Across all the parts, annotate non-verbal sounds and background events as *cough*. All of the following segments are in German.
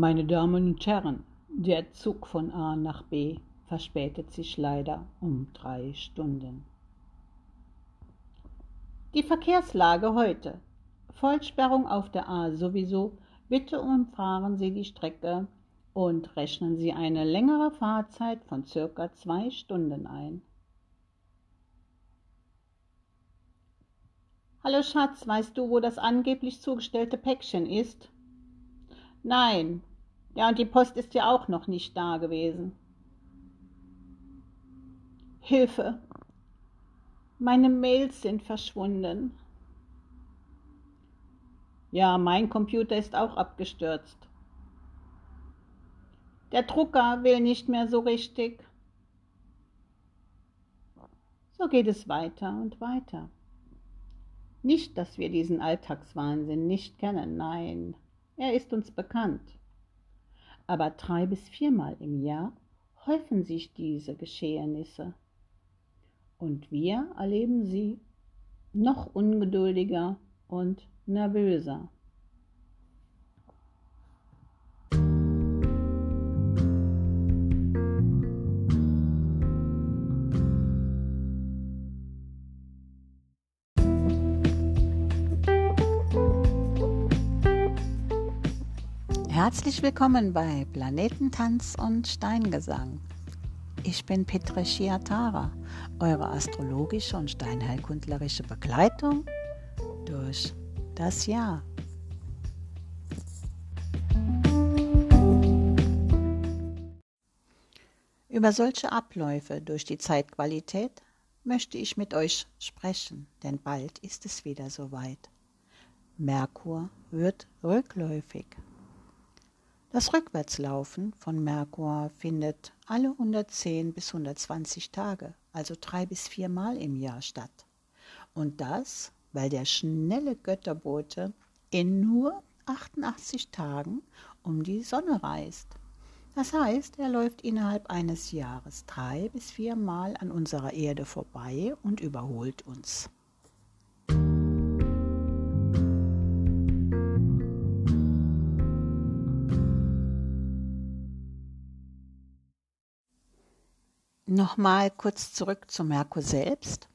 Meine Damen und Herren, der Zug von A nach B verspätet sich leider um drei Stunden. Die Verkehrslage heute. Vollsperrung auf der A sowieso. Bitte umfahren Sie die Strecke und rechnen Sie eine längere Fahrzeit von circa zwei Stunden ein. Hallo Schatz, weißt du, wo das angeblich zugestellte Päckchen ist? Nein. Ja, und die Post ist ja auch noch nicht da gewesen. Hilfe. Meine Mails sind verschwunden. Ja, mein Computer ist auch abgestürzt. Der Drucker will nicht mehr so richtig. So geht es weiter und weiter. Nicht, dass wir diesen Alltagswahnsinn nicht kennen, nein, er ist uns bekannt. Aber drei bis viermal im Jahr häufen sich diese Geschehnisse. Und wir erleben sie noch ungeduldiger und nervöser. Herzlich willkommen bei Planetentanz und Steingesang. Ich bin Petra Shiatara, eure astrologische und steinheilkundlerische Begleitung durch das Jahr. Über solche Abläufe durch die Zeitqualität möchte ich mit euch sprechen, denn bald ist es wieder soweit. Merkur wird rückläufig. Das Rückwärtslaufen von Merkur findet alle 110 bis 120 Tage, also drei bis viermal im Jahr statt. Und das, weil der schnelle Götterbote in nur 88 Tagen um die Sonne reist. Das heißt, er läuft innerhalb eines Jahres drei bis viermal an unserer Erde vorbei und überholt uns. Nochmal kurz zurück zu Merkur selbst.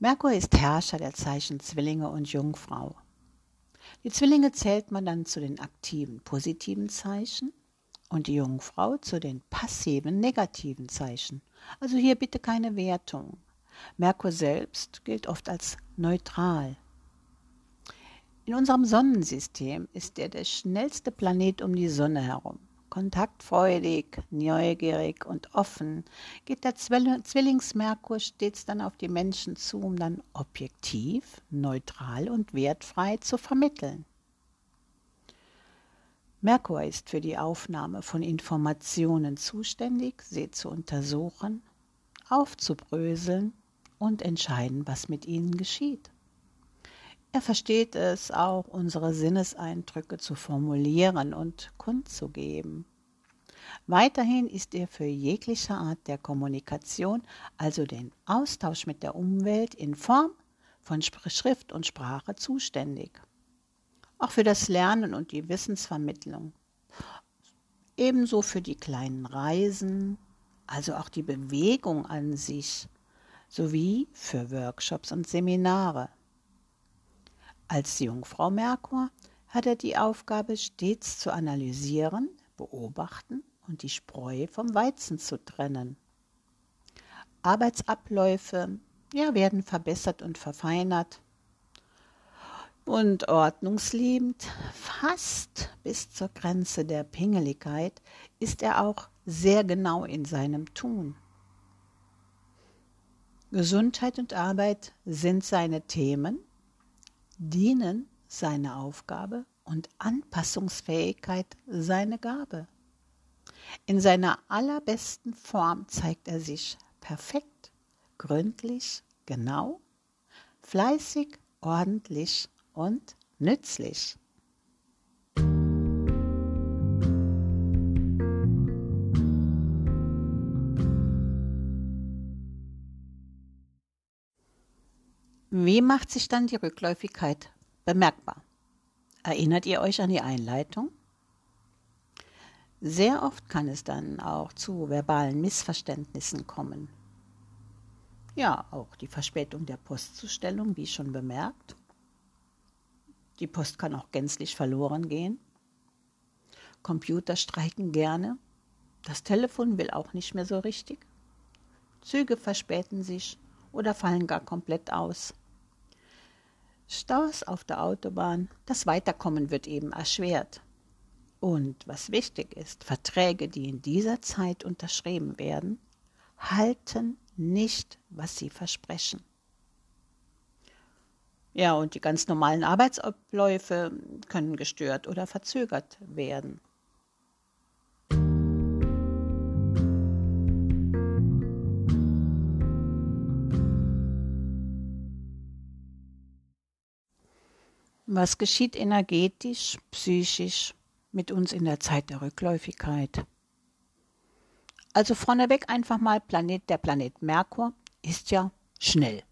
Merkur ist Herrscher der Zeichen Zwillinge und Jungfrau. Die Zwillinge zählt man dann zu den aktiven positiven Zeichen und die Jungfrau zu den passiven negativen Zeichen. Also hier bitte keine Wertung. Merkur selbst gilt oft als neutral. In unserem Sonnensystem ist er der schnellste Planet um die Sonne herum kontaktfreudig, neugierig und offen, geht der Zwillingsmerkur stets dann auf die Menschen zu, um dann objektiv, neutral und wertfrei zu vermitteln. Merkur ist für die Aufnahme von Informationen zuständig, sie zu untersuchen, aufzubröseln und entscheiden, was mit ihnen geschieht. Er versteht es auch, unsere Sinneseindrücke zu formulieren und kundzugeben. Weiterhin ist er für jegliche Art der Kommunikation, also den Austausch mit der Umwelt in Form von Schrift und Sprache zuständig. Auch für das Lernen und die Wissensvermittlung. Ebenso für die kleinen Reisen, also auch die Bewegung an sich, sowie für Workshops und Seminare. Als Jungfrau Merkur hat er die Aufgabe, stets zu analysieren, beobachten und die Spreu vom Weizen zu trennen. Arbeitsabläufe ja, werden verbessert und verfeinert. Und ordnungsliebend, fast bis zur Grenze der Pingeligkeit, ist er auch sehr genau in seinem Tun. Gesundheit und Arbeit sind seine Themen Dienen seine Aufgabe und Anpassungsfähigkeit seine Gabe. In seiner allerbesten Form zeigt er sich perfekt, gründlich, genau, fleißig, ordentlich und nützlich. Wie macht sich dann die Rückläufigkeit bemerkbar? Erinnert ihr euch an die Einleitung? Sehr oft kann es dann auch zu verbalen Missverständnissen kommen. Ja, auch die Verspätung der Postzustellung, wie schon bemerkt. Die Post kann auch gänzlich verloren gehen. Computer streiken gerne. Das Telefon will auch nicht mehr so richtig. Züge verspäten sich oder fallen gar komplett aus. Staus auf der Autobahn, das Weiterkommen wird eben erschwert. Und was wichtig ist, Verträge, die in dieser Zeit unterschrieben werden, halten nicht, was sie versprechen. Ja, und die ganz normalen Arbeitsabläufe können gestört oder verzögert werden. Was geschieht energetisch, psychisch mit uns in der Zeit der Rückläufigkeit? Also vorneweg einfach mal Planet, der Planet Merkur ist ja schnell.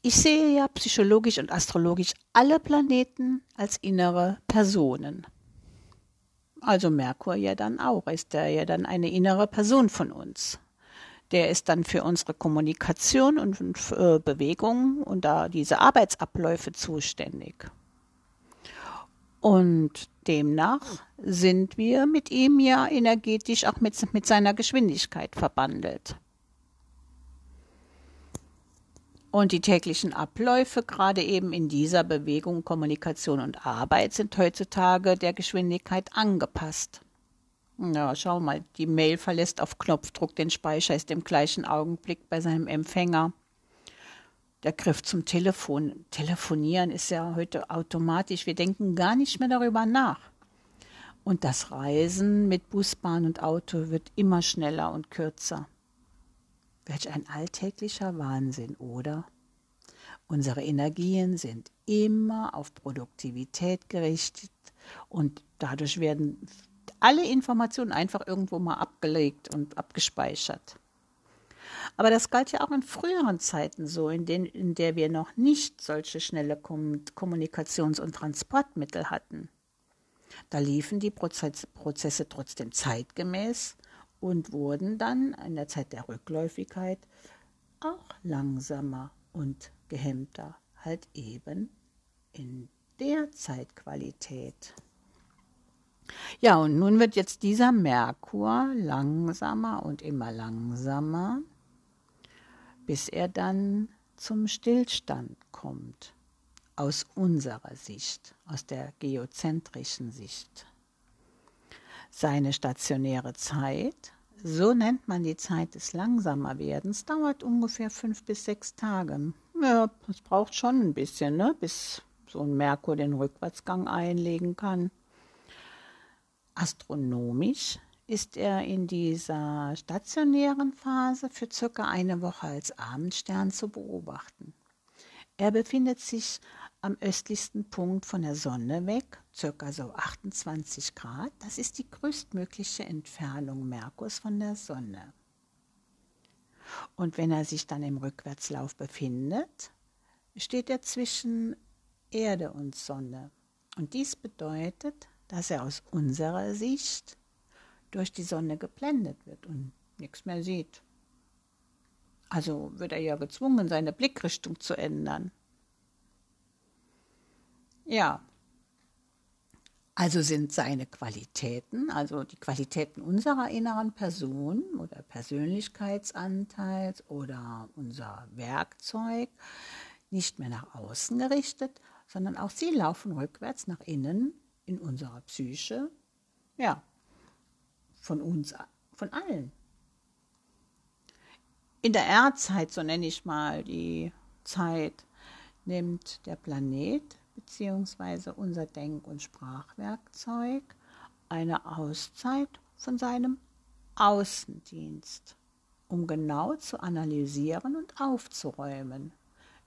Ich sehe ja psychologisch und astrologisch alle Planeten als innere Personen. Also Merkur ja dann auch, ist er ja dann eine innere Person von uns. Der ist dann für unsere Kommunikation und äh, Bewegung und da diese Arbeitsabläufe zuständig. Und demnach sind wir mit ihm ja energetisch auch mit, mit seiner Geschwindigkeit verbandelt. Und die täglichen Abläufe, gerade eben in dieser Bewegung, Kommunikation und Arbeit, sind heutzutage der Geschwindigkeit angepasst. Ja, schau mal, die Mail verlässt auf Knopfdruck den Speicher, ist im gleichen Augenblick bei seinem Empfänger der Griff zum Telefon. Telefonieren ist ja heute automatisch. Wir denken gar nicht mehr darüber nach. Und das Reisen mit Bus, Bahn und Auto wird immer schneller und kürzer. Welch ein alltäglicher Wahnsinn, oder? Unsere Energien sind immer auf Produktivität gerichtet und dadurch werden alle Informationen einfach irgendwo mal abgelegt und abgespeichert. Aber das galt ja auch in früheren Zeiten so, in, denen, in der wir noch nicht solche schnelle Kommunikations- und Transportmittel hatten. Da liefen die Prozesse, Prozesse trotzdem zeitgemäß und wurden dann in der Zeit der Rückläufigkeit auch langsamer und gehemmter, halt eben in der Zeitqualität. Ja, und nun wird jetzt dieser Merkur langsamer und immer langsamer bis er dann zum Stillstand kommt, aus unserer Sicht, aus der geozentrischen Sicht. Seine stationäre Zeit, so nennt man die Zeit des Langsamerwerdens, dauert ungefähr fünf bis sechs Tage. Ja, es braucht schon ein bisschen, ne, bis so ein Merkur den Rückwärtsgang einlegen kann. Astronomisch ist er in dieser stationären Phase für circa eine Woche als Abendstern zu beobachten. Er befindet sich am östlichsten Punkt von der Sonne weg, circa so 28 Grad. Das ist die größtmögliche Entfernung Merkurs von der Sonne. Und wenn er sich dann im Rückwärtslauf befindet, steht er zwischen Erde und Sonne. Und dies bedeutet, dass er aus unserer Sicht durch die Sonne geblendet wird und nichts mehr sieht. Also wird er ja gezwungen, seine Blickrichtung zu ändern. Ja, also sind seine Qualitäten, also die Qualitäten unserer inneren Person oder Persönlichkeitsanteils oder unser Werkzeug nicht mehr nach außen gerichtet, sondern auch sie laufen rückwärts nach innen in unserer Psyche. Ja, von uns, von allen. In der Erdzeit, so nenne ich mal die Zeit, nimmt der Planet bzw. unser Denk- und Sprachwerkzeug eine Auszeit von seinem Außendienst, um genau zu analysieren und aufzuräumen,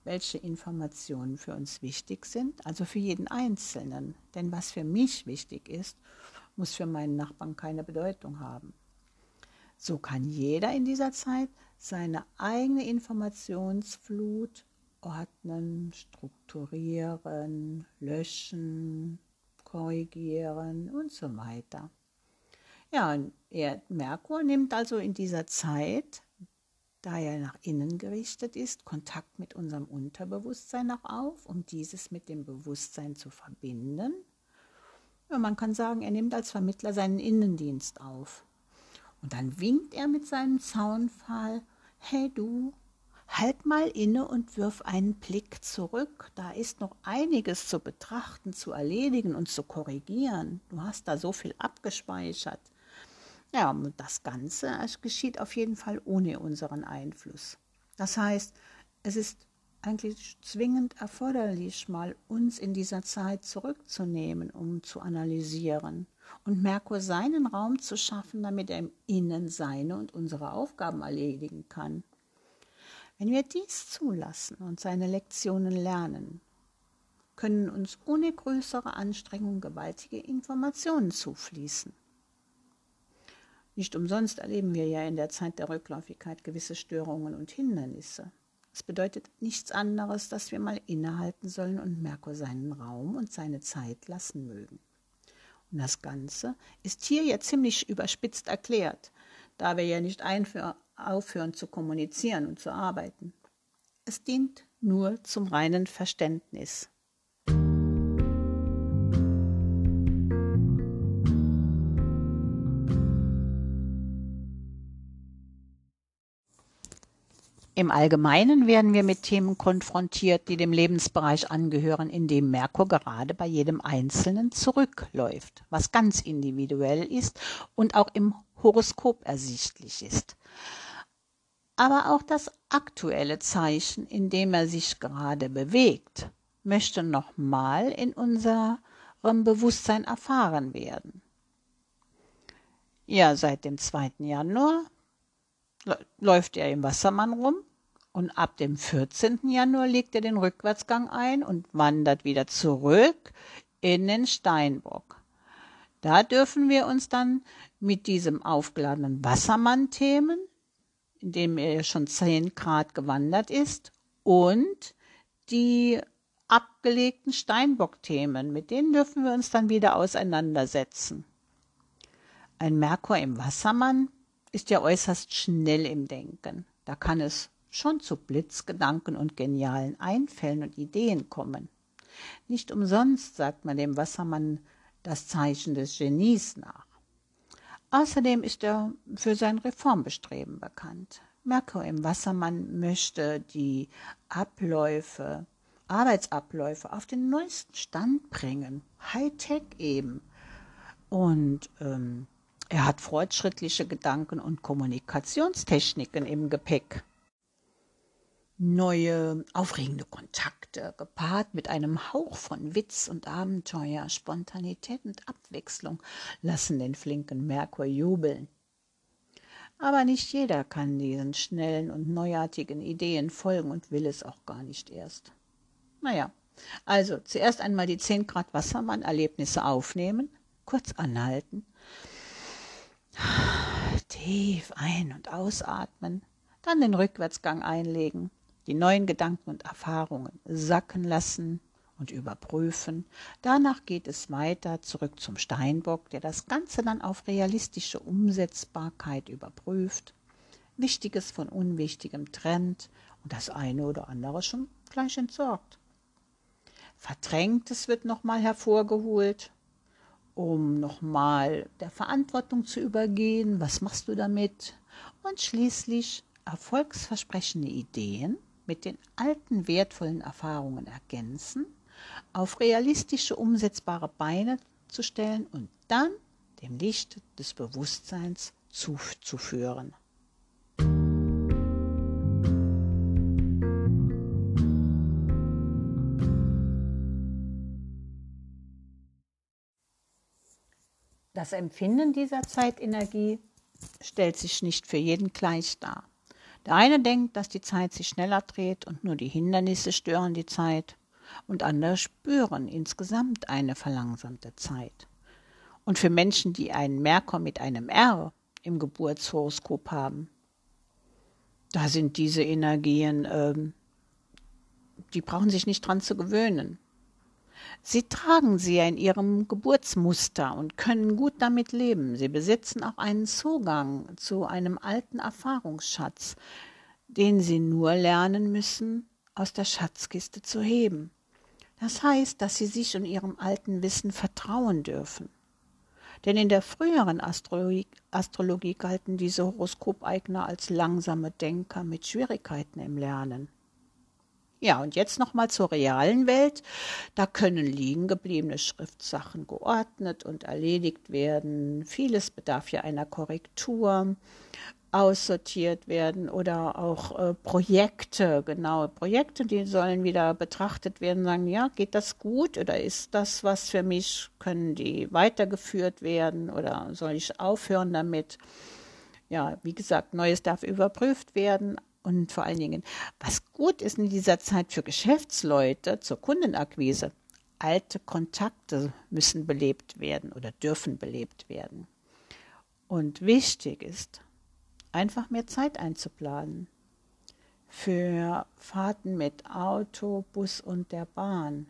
welche Informationen für uns wichtig sind, also für jeden Einzelnen. Denn was für mich wichtig ist, muss für meinen Nachbarn keine Bedeutung haben. So kann jeder in dieser Zeit seine eigene Informationsflut ordnen, strukturieren, löschen, korrigieren und so weiter. Ja, und er, Merkur nimmt also in dieser Zeit, da er nach innen gerichtet ist, Kontakt mit unserem Unterbewusstsein auch auf, um dieses mit dem Bewusstsein zu verbinden. Ja, man kann sagen, er nimmt als Vermittler seinen Innendienst auf. Und dann winkt er mit seinem Zaunpfahl, hey du, halt mal inne und wirf einen Blick zurück. Da ist noch einiges zu betrachten, zu erledigen und zu korrigieren. Du hast da so viel abgespeichert. Ja, und das Ganze geschieht auf jeden Fall ohne unseren Einfluss. Das heißt, es ist eigentlich zwingend erforderlich, mal uns in dieser Zeit zurückzunehmen, um zu analysieren und Merkur seinen Raum zu schaffen, damit er im Innen seine und unsere Aufgaben erledigen kann. Wenn wir dies zulassen und seine Lektionen lernen, können uns ohne größere Anstrengung gewaltige Informationen zufließen. Nicht umsonst erleben wir ja in der Zeit der Rückläufigkeit gewisse Störungen und Hindernisse. Es bedeutet nichts anderes, dass wir mal innehalten sollen und Merkur seinen Raum und seine Zeit lassen mögen. Und das Ganze ist hier ja ziemlich überspitzt erklärt, da wir ja nicht aufhören zu kommunizieren und zu arbeiten. Es dient nur zum reinen Verständnis. Im Allgemeinen werden wir mit Themen konfrontiert, die dem Lebensbereich angehören, in dem Merkur gerade bei jedem Einzelnen zurückläuft, was ganz individuell ist und auch im Horoskop ersichtlich ist. Aber auch das aktuelle Zeichen, in dem er sich gerade bewegt, möchte nochmal in unserem Bewusstsein erfahren werden. Ja, seit dem 2. Januar läuft er im Wassermann rum und ab dem 14. Januar legt er den Rückwärtsgang ein und wandert wieder zurück in den Steinbock. Da dürfen wir uns dann mit diesem aufgeladenen Wassermann-Themen, in dem er schon 10 Grad gewandert ist, und die abgelegten Steinbock-Themen, mit denen dürfen wir uns dann wieder auseinandersetzen. Ein Merkur im Wassermann ist ja äußerst schnell im Denken. Da kann es schon zu Blitzgedanken und genialen Einfällen und Ideen kommen. Nicht umsonst sagt man dem Wassermann das Zeichen des Genies nach. Außerdem ist er für sein Reformbestreben bekannt. Merkur im Wassermann möchte die Abläufe, Arbeitsabläufe auf den neuesten Stand bringen. Hightech eben. Und ähm, er hat fortschrittliche Gedanken und Kommunikationstechniken im Gepäck neue, aufregende Kontakte, gepaart mit einem Hauch von Witz und Abenteuer, Spontanität und Abwechslung, lassen den flinken Merkur jubeln. Aber nicht jeder kann diesen schnellen und neuartigen Ideen folgen und will es auch gar nicht erst. Naja, also zuerst einmal die 10 Grad Wassermann-Erlebnisse aufnehmen, kurz anhalten, tief ein- und ausatmen, dann den Rückwärtsgang einlegen, die neuen Gedanken und Erfahrungen sacken lassen und überprüfen. Danach geht es weiter zurück zum Steinbock, der das Ganze dann auf realistische Umsetzbarkeit überprüft, Wichtiges von Unwichtigem trennt und das eine oder andere schon gleich entsorgt. Verdrängtes wird nochmal hervorgeholt, um nochmal der Verantwortung zu übergehen. Was machst du damit? Und schließlich erfolgsversprechende Ideen mit den alten wertvollen Erfahrungen ergänzen, auf realistische umsetzbare Beine zu stellen und dann dem Licht des Bewusstseins zuzuführen. Das Empfinden dieser Zeitenergie stellt sich nicht für jeden gleich dar. Der eine denkt, dass die Zeit sich schneller dreht und nur die Hindernisse stören die Zeit, und andere spüren insgesamt eine verlangsamte Zeit. Und für Menschen, die einen Merkur mit einem R im Geburtshoroskop haben, da sind diese Energien, ähm, die brauchen sich nicht dran zu gewöhnen. Sie tragen sie in ihrem Geburtsmuster und können gut damit leben. Sie besitzen auch einen Zugang zu einem alten Erfahrungsschatz, den sie nur lernen müssen, aus der Schatzkiste zu heben. Das heißt, dass sie sich und ihrem alten Wissen vertrauen dürfen. Denn in der früheren Astrologie, Astrologie galten diese Horoskopeigner als langsame Denker mit Schwierigkeiten im Lernen. Ja, und jetzt nochmal zur realen Welt. Da können liegen gebliebene Schriftsachen geordnet und erledigt werden. Vieles bedarf ja einer Korrektur aussortiert werden oder auch äh, Projekte, genau, Projekte, die sollen wieder betrachtet werden, sagen, ja, geht das gut oder ist das was für mich, können die weitergeführt werden oder soll ich aufhören damit? Ja, wie gesagt, Neues darf überprüft werden und vor allen Dingen, was gut ist in dieser Zeit für Geschäftsleute zur Kundenakquise, alte Kontakte müssen belebt werden oder dürfen belebt werden. Und wichtig ist, einfach mehr Zeit einzuplanen für Fahrten mit Auto, Bus und der Bahn.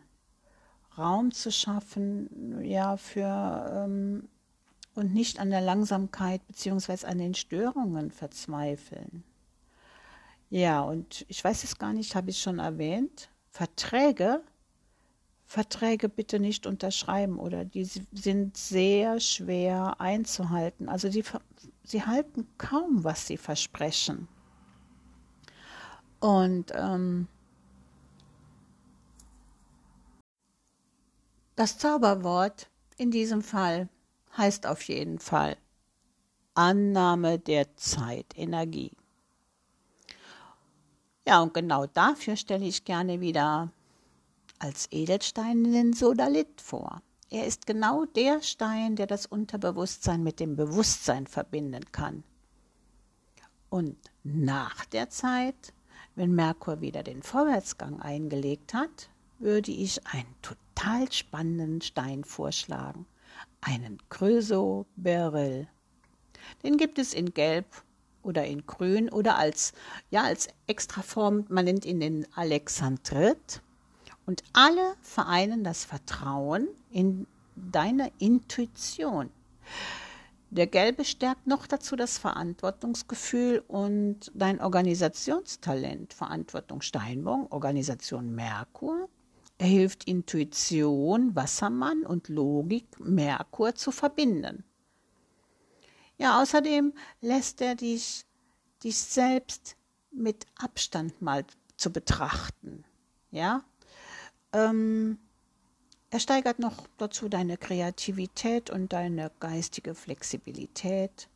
Raum zu schaffen, ja, für ähm, und nicht an der Langsamkeit bzw. an den Störungen verzweifeln. Ja, und ich weiß es gar nicht, habe ich schon erwähnt, Verträge, Verträge bitte nicht unterschreiben oder die sind sehr schwer einzuhalten. Also die sie halten kaum, was sie versprechen. Und ähm, das Zauberwort in diesem Fall heißt auf jeden Fall Annahme der Zeitenergie. Ja, und genau dafür stelle ich gerne wieder als Edelstein den Sodalit vor. Er ist genau der Stein, der das Unterbewusstsein mit dem Bewusstsein verbinden kann. Und nach der Zeit, wenn Merkur wieder den Vorwärtsgang eingelegt hat, würde ich einen total spannenden Stein vorschlagen. Einen Chrysoberyl. Den gibt es in Gelb oder in Grün oder als, ja, als Extraform, man nennt ihn den Alexandrit. Und alle vereinen das Vertrauen in deine Intuition. Der Gelbe stärkt noch dazu das Verantwortungsgefühl und dein Organisationstalent. Verantwortung Steinbock, Organisation Merkur. Er hilft Intuition, Wassermann und Logik Merkur zu verbinden. Ja, außerdem lässt er dich, dich selbst mit Abstand mal zu betrachten. Ja, ähm, er steigert noch dazu deine Kreativität und deine geistige Flexibilität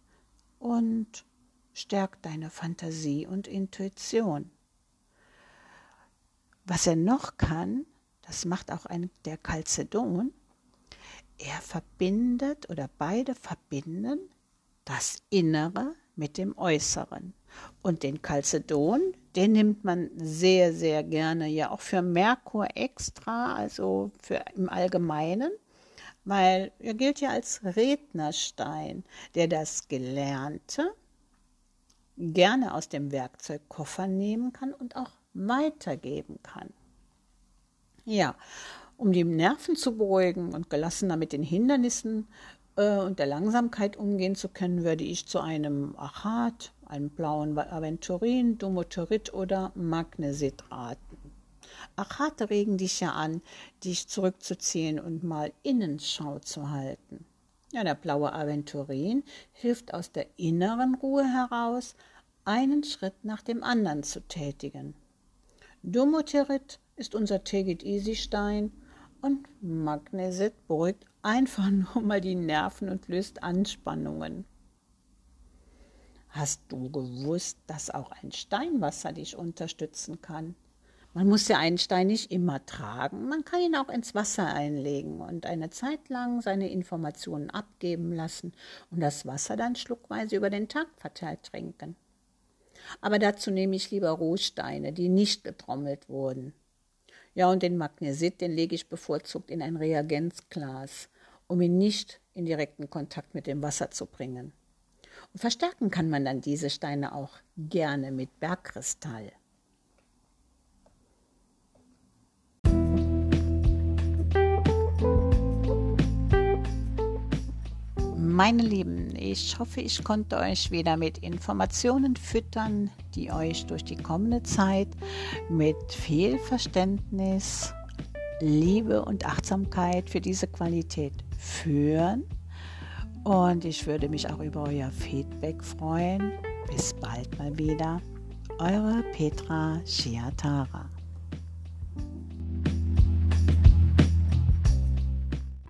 und stärkt deine Fantasie und Intuition. Was er noch kann, das macht auch ein, der Calcedon, er verbindet oder beide verbinden das Innere mit dem Äußeren. Und den Calcedon, den nimmt man sehr, sehr gerne ja auch für Merkur extra, also für im Allgemeinen, weil er gilt ja als Rednerstein, der das Gelernte gerne aus dem Werkzeugkoffer nehmen kann und auch weitergeben kann. Ja, um die Nerven zu beruhigen und gelassener mit den Hindernissen und der Langsamkeit umgehen zu können, würde ich zu einem Achat, einem blauen Aventurin, Domoterit oder Magnesit raten. Achate regen dich ja an, dich zurückzuziehen und mal Innenschau zu halten. Ja, der blaue Aventurin hilft aus der inneren Ruhe heraus, einen Schritt nach dem anderen zu tätigen. Domoterit ist unser Tegit-Easy-Stein und Magnesit beruhigt einfach *laughs* nur mal die Nerven und löst Anspannungen. Hast du gewusst, dass auch ein Steinwasser dich unterstützen kann? Man muss ja einen Stein nicht immer tragen, man kann ihn auch ins Wasser einlegen und eine Zeit lang seine Informationen abgeben lassen und das Wasser dann schluckweise über den Tag verteilt trinken. Aber dazu nehme ich lieber Rohsteine, die nicht getrommelt wurden. Ja, und den Magnesit, den lege ich bevorzugt in ein Reagenzglas, um ihn nicht in direkten Kontakt mit dem Wasser zu bringen. Und verstärken kann man dann diese Steine auch gerne mit Bergkristall. Meine Lieben, ich hoffe, ich konnte euch wieder mit Informationen füttern, die euch durch die kommende Zeit mit Fehlverständnis Liebe und Achtsamkeit für diese Qualität führen. Und ich würde mich auch über euer Feedback freuen. Bis bald mal wieder. Eure Petra Schiatara.